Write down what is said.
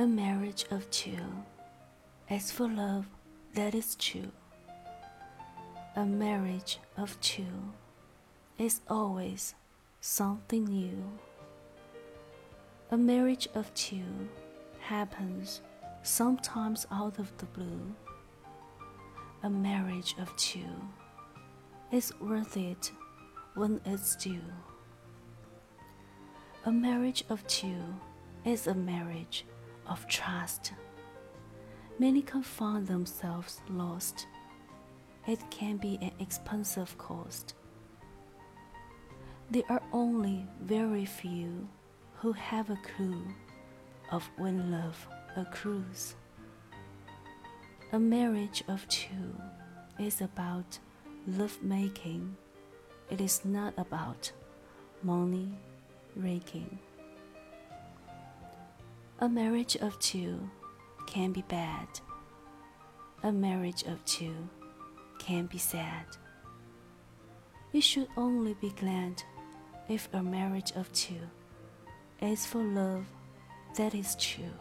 A marriage of two As for love that is true. A marriage of two is always something new. A marriage of two happens sometimes out of the blue. A marriage of two is worth it when it's due. A marriage of two is a marriage of trust. Many can find themselves lost. It can be an expensive cost. There are only very few who have a clue of when love accrues. A marriage of two is about love making. It is not about money raking. A marriage of two can be bad. A marriage of two can be sad. You should only be glad if a marriage of two is for love that is true.